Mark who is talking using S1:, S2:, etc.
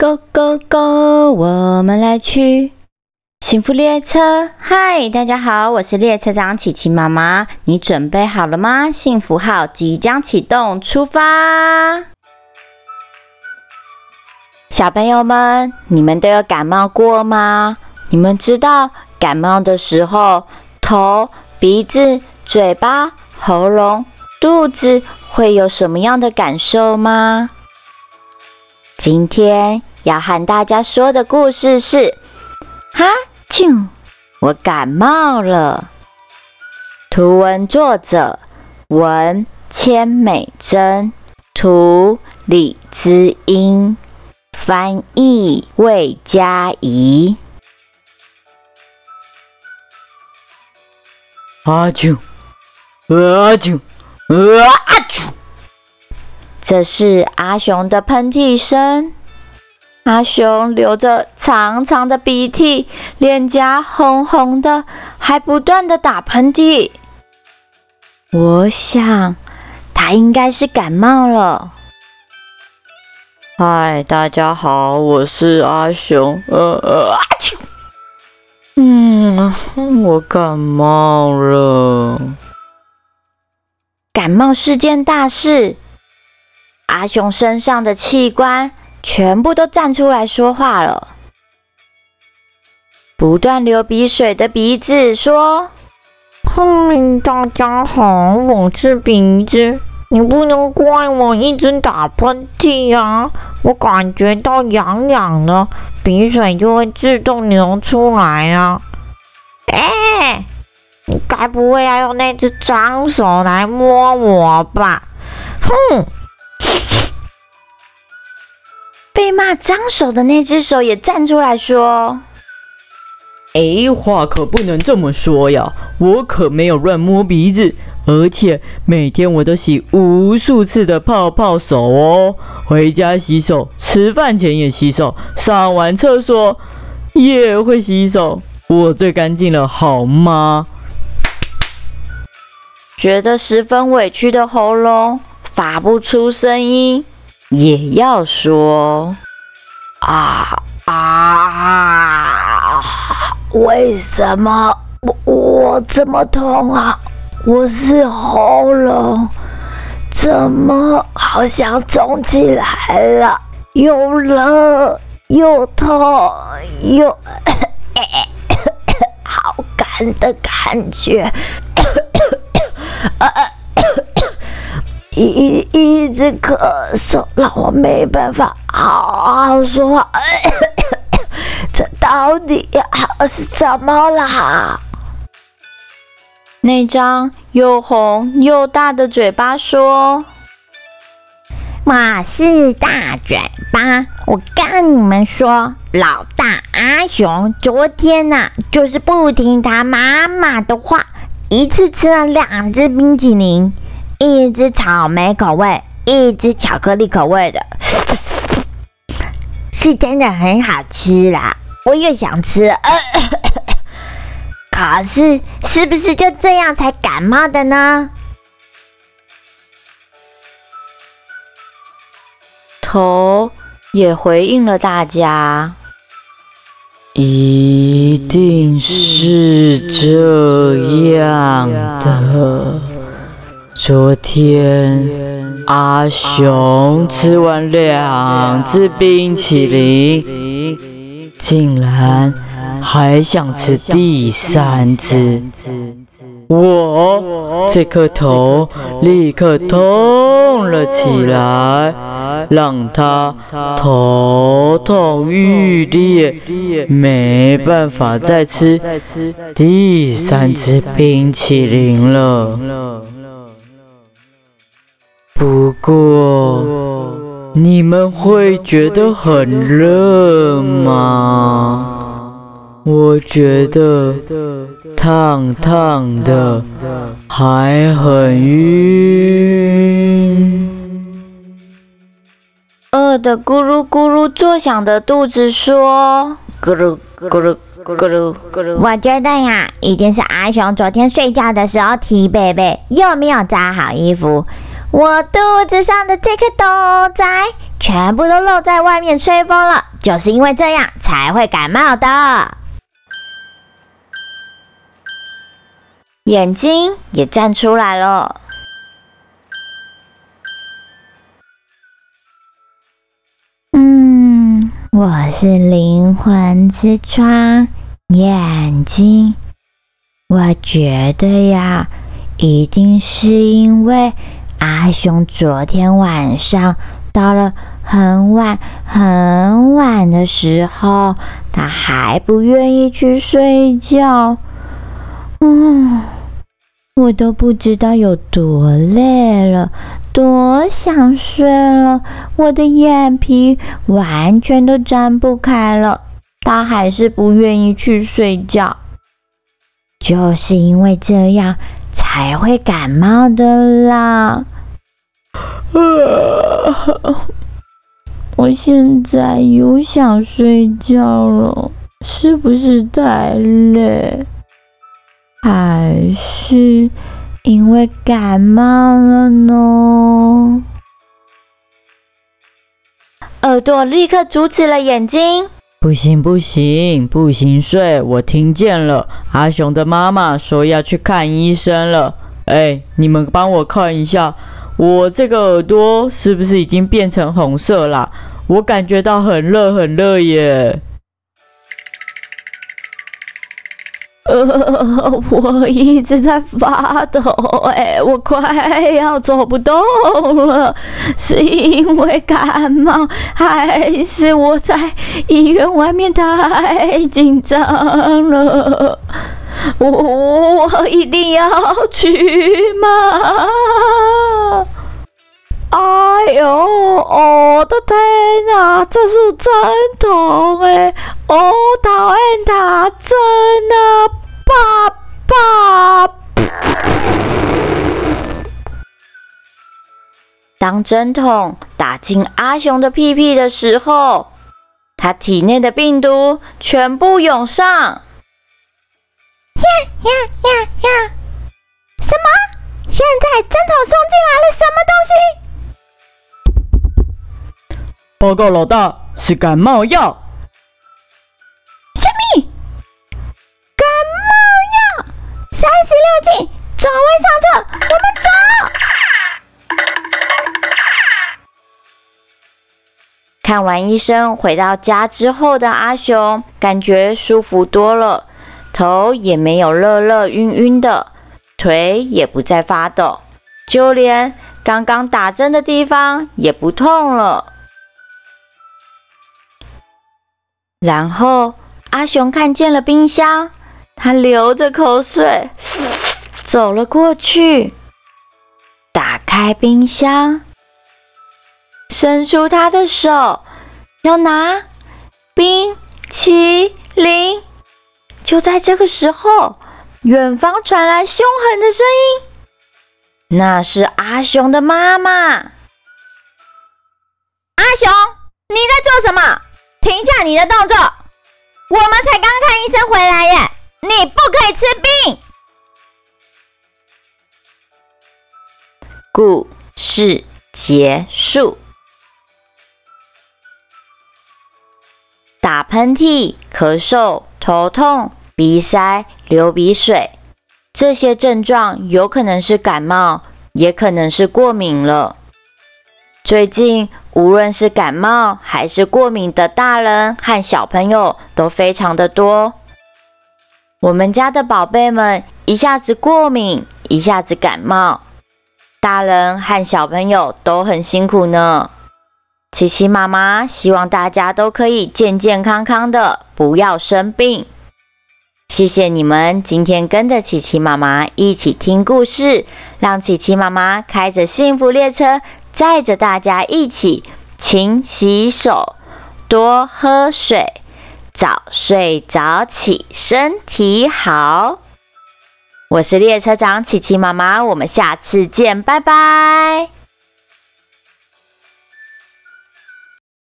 S1: Go Go Go，我们来去幸福列车。嗨，大家好，我是列车长琪琪妈妈。你准备好了吗？幸福号即将启动，出发！小朋友们，你们都有感冒过吗？你们知道感冒的时候，头、鼻子、嘴巴、喉咙、肚子会有什么样的感受吗？今天。要和大家说的故事是：哈啾，我感冒了。图文作者：文千美珍，图李知英，翻译魏佳怡。
S2: 阿啾，阿啾，阿啾，
S1: 这是阿雄的喷嚏声。阿雄流着长长的鼻涕，脸颊红红的，还不断的打喷嚏。我想他应该是感冒了。
S2: 嗨，大家好，我是阿雄。呃呃，阿秋。嗯，我感冒了。
S1: 感冒是件大事。阿雄身上的器官。全部都站出来说话了。不断流鼻水的鼻子说：“
S3: 哼，大家好，我是鼻子，你不能怪我一直打喷嚏啊！我感觉到痒痒的，鼻水就会自动流出来啊！哎，你该不会要用那只脏手来摸我吧？哼！”
S1: 被骂脏手的那只手也站出来说：“
S2: 哎，话可不能这么说呀！我可没有乱摸鼻子，而且每天我都洗无数次的泡泡手哦。回家洗手，吃饭前也洗手，上完厕所也会洗手，我最干净了，好吗？”
S1: 觉得十分委屈的喉咙发不出声音。也要说啊啊！为什么我我这么痛啊？我是喉咙，怎么好像肿起来了？又冷又痛又好干的感觉。一一直咳嗽，让我没办法好好说话。这到底是怎么啦？那张又红又大的嘴巴说：“
S3: 我是大嘴巴，我跟你们说，老大阿雄昨天呐，就是不听他妈妈的话，一次吃了两只冰淇淋。”一只草莓口味，一只巧克力口味的，是真的很好吃啦！我也想吃，可是是不是就这样才感冒的呢？
S1: 头也回应了大家，
S2: 一定是这样的。昨天阿雄吃完两只冰淇淋，竟然还想吃第三只。我这颗头立刻痛了起来，让他头痛欲裂，没办法再吃第三只冰淇淋了。不过，你们会觉得很热吗？我觉得烫烫的，还很晕。
S1: 饿得咕噜咕噜作响的肚子说：“咕噜咕噜咕噜
S3: 咕噜。”我觉得呀，一定是阿雄昨天睡觉的时候踢被被，又没有扎好衣服。
S1: 我肚子上的这颗豆仔全部都露在外面吹风了，就是因为这样才会感冒的。眼睛也站出来了。嗯，我是灵魂之窗，眼睛。我觉得呀，一定是因为阿雄昨天晚上到了很晚很晚的时候，他还不愿意去睡觉。嗯，我都不知道有多累了，多想睡了，我的眼皮完全都睁不开了，他还是不愿意去睡觉。就是因为这样才会感冒的啦。我现在又想睡觉了，是不是太累？还是因为感冒了呢？耳朵立刻阻止了眼睛。
S2: 不行不行不行，睡！我听见了，阿雄的妈妈说要去看医生了。哎，你们帮我看一下，我这个耳朵是不是已经变成红色啦？我感觉到很热很热耶。
S1: 呃，我一直在发抖，哎，我快要走不动了，是因为感冒，还是我在医院外面太紧张了？我 我一定要去吗？哎呦，我的天啊，这是针筒哎！我讨厌打针啊，爸爸！当针筒打进阿雄的屁屁的时候，他体内的病毒全部涌上。呀呀呀呀！什么？现在针筒送进来了什么东西？
S2: 报告老大，是感冒药。
S1: 什么？感冒药？三十六计，走位上车，我们走。看完医生回到家之后的阿雄，感觉舒服多了，头也没有热热晕晕的，腿也不再发抖，就连刚刚打针的地方也不痛了。然后阿雄看见了冰箱，他流着口水走了过去，打开冰箱，伸出他的手要拿冰淇淋。就在这个时候，远方传来凶狠的声音，那是阿雄的妈妈。阿雄，你在做什么？停下你的动作！我们才刚看医生回来耶，你不可以吃冰。故事结束。打喷嚏、咳嗽、头痛、鼻塞、流鼻水，这些症状有可能是感冒，也可能是过敏了。最近。无论是感冒还是过敏的大人和小朋友都非常的多。我们家的宝贝们一下子过敏，一下子感冒，大人和小朋友都很辛苦呢。琪琪妈妈希望大家都可以健健康康的，不要生病。谢谢你们今天跟着琪琪妈妈一起听故事，让琪琪妈妈开着幸福列车。载着大家一起勤洗手，多喝水，早睡早起，身体好。我是列车长琪琪妈妈，我们下次见，拜拜。